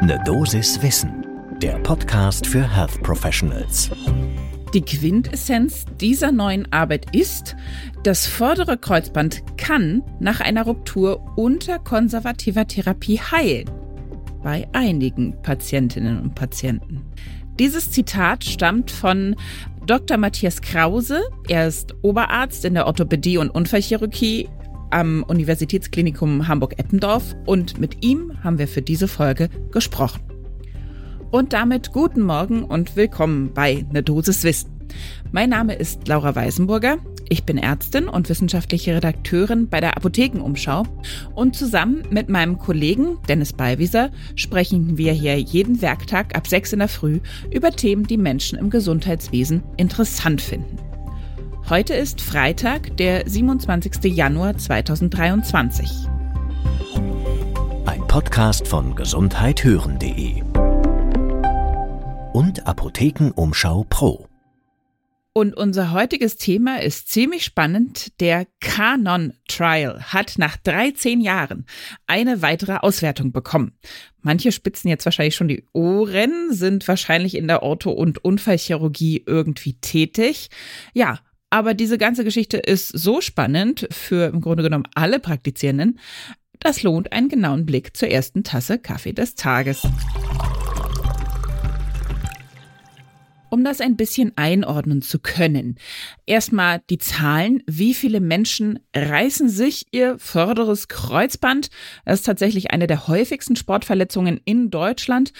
Ne Dosis Wissen, der Podcast für Health Professionals. Die Quintessenz dieser neuen Arbeit ist, das vordere Kreuzband kann nach einer Ruptur unter konservativer Therapie heilen. Bei einigen Patientinnen und Patienten. Dieses Zitat stammt von Dr. Matthias Krause. Er ist Oberarzt in der Orthopädie und Unfallchirurgie am Universitätsklinikum Hamburg-Eppendorf und mit ihm haben wir für diese Folge gesprochen. Und damit guten Morgen und willkommen bei Ne Dosis Wissen. Mein Name ist Laura Weisenburger. Ich bin Ärztin und wissenschaftliche Redakteurin bei der Apothekenumschau und zusammen mit meinem Kollegen Dennis Ballwieser sprechen wir hier jeden Werktag ab 6 in der Früh über Themen, die Menschen im Gesundheitswesen interessant finden. Heute ist Freitag, der 27. Januar 2023. Ein Podcast von gesundheithören.de und Apothekenumschau Pro. Und unser heutiges Thema ist ziemlich spannend. Der Canon Trial hat nach 13 Jahren eine weitere Auswertung bekommen. Manche spitzen jetzt wahrscheinlich schon die Ohren, sind wahrscheinlich in der Ortho- und Unfallchirurgie irgendwie tätig. Ja, aber diese ganze Geschichte ist so spannend für im Grunde genommen alle Praktizierenden, das lohnt einen genauen Blick zur ersten Tasse Kaffee des Tages. Um das ein bisschen einordnen zu können. Erstmal die Zahlen. Wie viele Menschen reißen sich ihr vorderes Kreuzband? Das ist tatsächlich eine der häufigsten Sportverletzungen in Deutschland.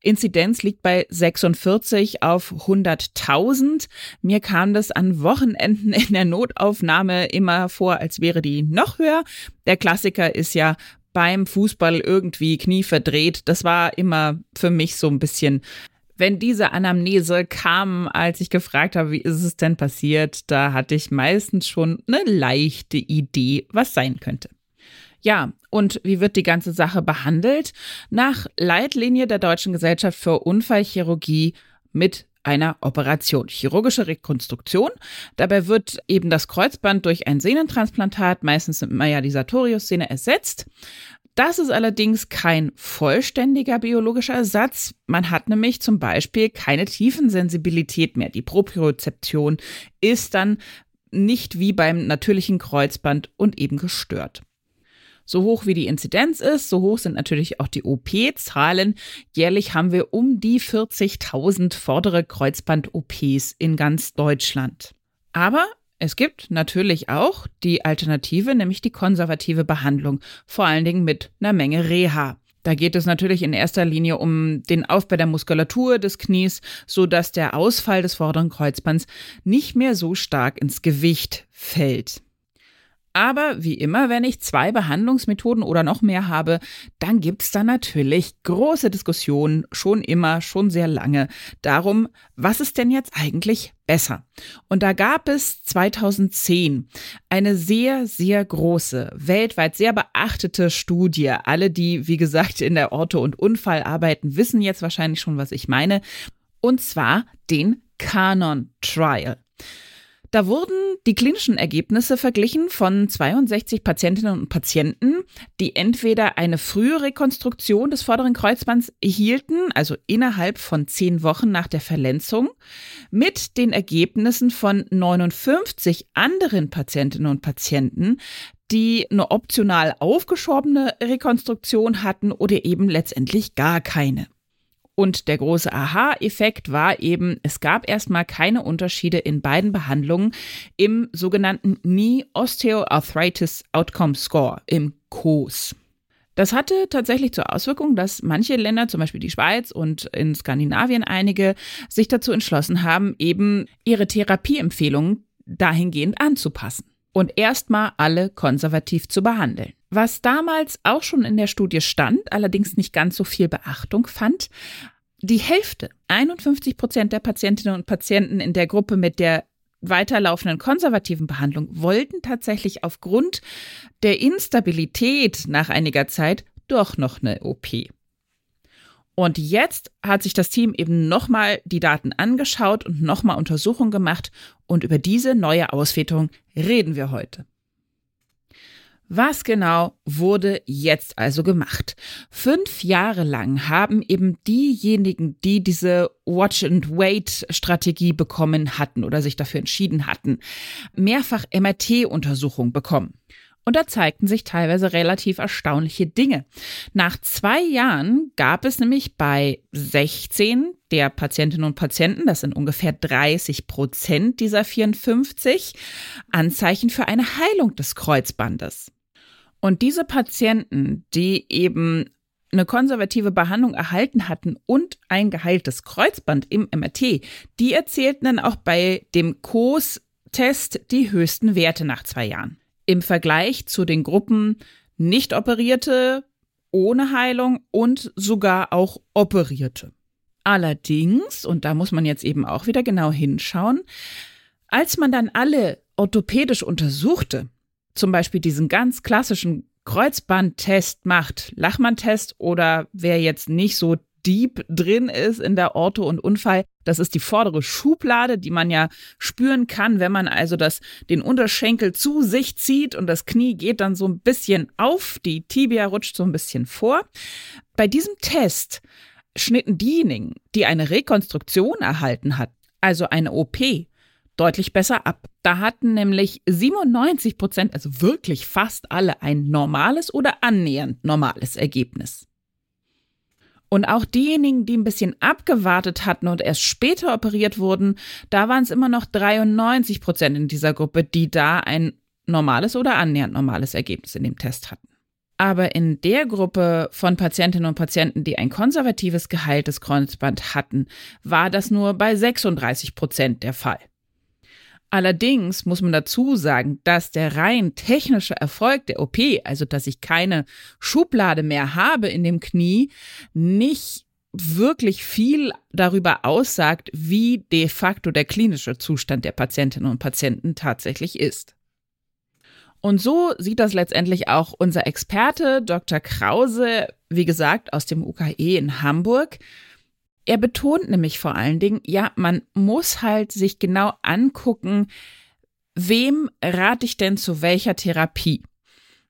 Inzidenz liegt bei 46 auf 100.000. Mir kam das an Wochenenden in der Notaufnahme immer vor, als wäre die noch höher. Der Klassiker ist ja beim Fußball irgendwie Knie verdreht. Das war immer für mich so ein bisschen wenn diese Anamnese kam, als ich gefragt habe, wie ist es denn passiert, da hatte ich meistens schon eine leichte Idee, was sein könnte. Ja, und wie wird die ganze Sache behandelt? Nach Leitlinie der Deutschen Gesellschaft für Unfallchirurgie mit einer Operation, chirurgische Rekonstruktion. Dabei wird eben das Kreuzband durch ein Sehnentransplantat, meistens mit Maya Sartorius-Szene, ersetzt. Das ist allerdings kein vollständiger biologischer Ersatz. Man hat nämlich zum Beispiel keine Tiefensensibilität mehr. Die Propriozeption ist dann nicht wie beim natürlichen Kreuzband und eben gestört. So hoch wie die Inzidenz ist, so hoch sind natürlich auch die OP-Zahlen. Jährlich haben wir um die 40.000 vordere Kreuzband-OPs in ganz Deutschland. Aber es gibt natürlich auch die Alternative, nämlich die konservative Behandlung, vor allen Dingen mit einer Menge Reha. Da geht es natürlich in erster Linie um den Aufbau der Muskulatur des Knies, so dass der Ausfall des vorderen Kreuzbands nicht mehr so stark ins Gewicht fällt. Aber wie immer, wenn ich zwei Behandlungsmethoden oder noch mehr habe, dann gibt es da natürlich große Diskussionen, schon immer, schon sehr lange, darum, was ist denn jetzt eigentlich besser? Und da gab es 2010 eine sehr, sehr große, weltweit sehr beachtete Studie. Alle, die, wie gesagt, in der Orto- und Unfall arbeiten, wissen jetzt wahrscheinlich schon, was ich meine. Und zwar den Canon Trial. Da wurden die klinischen Ergebnisse verglichen von 62 Patientinnen und Patienten, die entweder eine frühe Rekonstruktion des vorderen Kreuzbands erhielten, also innerhalb von zehn Wochen nach der Verletzung, mit den Ergebnissen von 59 anderen Patientinnen und Patienten, die eine optional aufgeschobene Rekonstruktion hatten oder eben letztendlich gar keine. Und der große Aha-Effekt war eben, es gab erstmal keine Unterschiede in beiden Behandlungen im sogenannten Knee Osteoarthritis Outcome Score, im COS. Das hatte tatsächlich zur Auswirkung, dass manche Länder, zum Beispiel die Schweiz und in Skandinavien einige, sich dazu entschlossen haben, eben ihre Therapieempfehlungen dahingehend anzupassen und erstmal alle konservativ zu behandeln. Was damals auch schon in der Studie stand, allerdings nicht ganz so viel Beachtung fand, die Hälfte, 51 Prozent der Patientinnen und Patienten in der Gruppe mit der weiterlaufenden konservativen Behandlung wollten tatsächlich aufgrund der Instabilität nach einiger Zeit doch noch eine OP. Und jetzt hat sich das Team eben nochmal die Daten angeschaut und nochmal Untersuchungen gemacht und über diese neue Auswertung reden wir heute. Was genau wurde jetzt also gemacht? Fünf Jahre lang haben eben diejenigen, die diese Watch-and-Wait-Strategie bekommen hatten oder sich dafür entschieden hatten, mehrfach MRT-Untersuchungen bekommen. Und da zeigten sich teilweise relativ erstaunliche Dinge. Nach zwei Jahren gab es nämlich bei 16 der Patientinnen und Patienten, das sind ungefähr 30 Prozent dieser 54, Anzeichen für eine Heilung des Kreuzbandes. Und diese Patienten, die eben eine konservative Behandlung erhalten hatten und ein geheiltes Kreuzband im MRT, die erzielten dann auch bei dem COS-Test die höchsten Werte nach zwei Jahren im Vergleich zu den Gruppen nicht operierte, ohne Heilung und sogar auch operierte. Allerdings, und da muss man jetzt eben auch wieder genau hinschauen, als man dann alle orthopädisch untersuchte, zum Beispiel diesen ganz klassischen Kreuzbandtest macht, Lachmann-Test oder wer jetzt nicht so deep drin ist in der Ortho und Unfall. Das ist die vordere Schublade, die man ja spüren kann, wenn man also das, den Unterschenkel zu sich zieht und das Knie geht dann so ein bisschen auf, die Tibia rutscht so ein bisschen vor. Bei diesem Test schnitten diejenigen, die eine Rekonstruktion erhalten hat, also eine OP, deutlich besser ab. Da hatten nämlich 97 Prozent, also wirklich fast alle, ein normales oder annähernd normales Ergebnis. Und auch diejenigen, die ein bisschen abgewartet hatten und erst später operiert wurden, da waren es immer noch 93 Prozent in dieser Gruppe, die da ein normales oder annähernd normales Ergebnis in dem Test hatten. Aber in der Gruppe von Patientinnen und Patienten, die ein konservatives geheiltes Kreuzband hatten, war das nur bei 36 Prozent der Fall. Allerdings muss man dazu sagen, dass der rein technische Erfolg der OP, also dass ich keine Schublade mehr habe in dem Knie, nicht wirklich viel darüber aussagt, wie de facto der klinische Zustand der Patientinnen und Patienten tatsächlich ist. Und so sieht das letztendlich auch unser Experte Dr. Krause, wie gesagt, aus dem UKE in Hamburg. Er betont nämlich vor allen Dingen, ja, man muss halt sich genau angucken, wem rate ich denn zu welcher Therapie?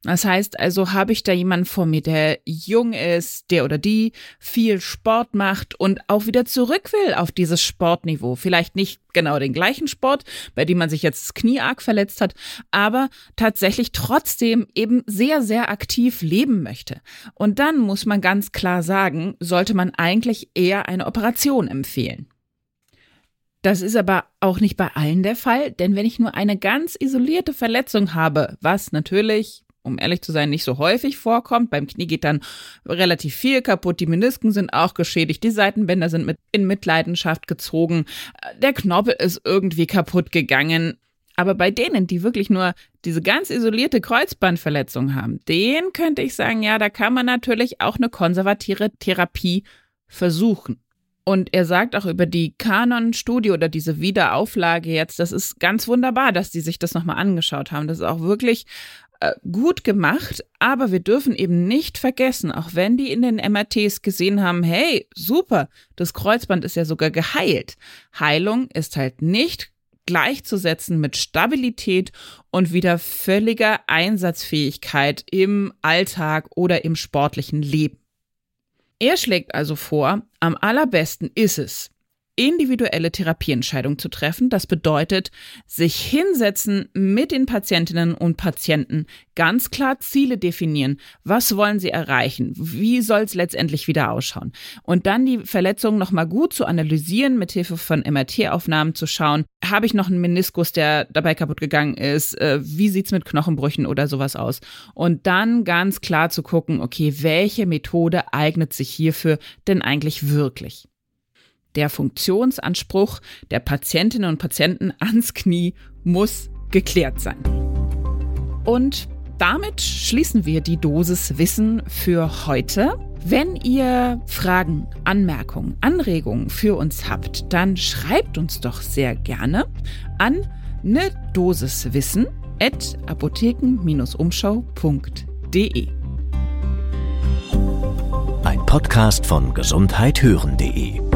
Das heißt also, habe ich da jemanden vor mir, der jung ist, der oder die viel Sport macht und auch wieder zurück will auf dieses Sportniveau. Vielleicht nicht genau den gleichen Sport, bei dem man sich jetzt das Knie arg verletzt hat, aber tatsächlich trotzdem eben sehr, sehr aktiv leben möchte. Und dann muss man ganz klar sagen, sollte man eigentlich eher eine Operation empfehlen. Das ist aber auch nicht bei allen der Fall, denn wenn ich nur eine ganz isolierte Verletzung habe, was natürlich um ehrlich zu sein, nicht so häufig vorkommt. Beim Knie geht dann relativ viel kaputt. Die Menisken sind auch geschädigt. Die Seitenbänder sind mit in Mitleidenschaft gezogen. Der Knorpel ist irgendwie kaputt gegangen. Aber bei denen, die wirklich nur diese ganz isolierte Kreuzbandverletzung haben, denen könnte ich sagen, ja, da kann man natürlich auch eine konservative Therapie versuchen. Und er sagt auch über die Kanon-Studie oder diese Wiederauflage jetzt, das ist ganz wunderbar, dass die sich das nochmal angeschaut haben. Das ist auch wirklich gut gemacht, aber wir dürfen eben nicht vergessen, auch wenn die in den MRTs gesehen haben, hey, super, das Kreuzband ist ja sogar geheilt. Heilung ist halt nicht gleichzusetzen mit Stabilität und wieder völliger Einsatzfähigkeit im Alltag oder im sportlichen Leben. Er schlägt also vor, am allerbesten ist es, individuelle Therapieentscheidung zu treffen. Das bedeutet, sich hinsetzen mit den Patientinnen und Patienten, ganz klar Ziele definieren. Was wollen sie erreichen? Wie soll es letztendlich wieder ausschauen? Und dann die Verletzung nochmal gut zu analysieren, mit Hilfe von MRT-Aufnahmen zu schauen. Habe ich noch einen Meniskus, der dabei kaputt gegangen ist? Äh, wie sieht's mit Knochenbrüchen oder sowas aus? Und dann ganz klar zu gucken, okay, welche Methode eignet sich hierfür denn eigentlich wirklich? Der Funktionsanspruch der Patientinnen und Patienten ans Knie muss geklärt sein. Und damit schließen wir die Dosis Wissen für heute. Wenn ihr Fragen, Anmerkungen, Anregungen für uns habt, dann schreibt uns doch sehr gerne an ne Dosis Wissen at apotheken-umschau.de. Ein Podcast von gesundheithören.de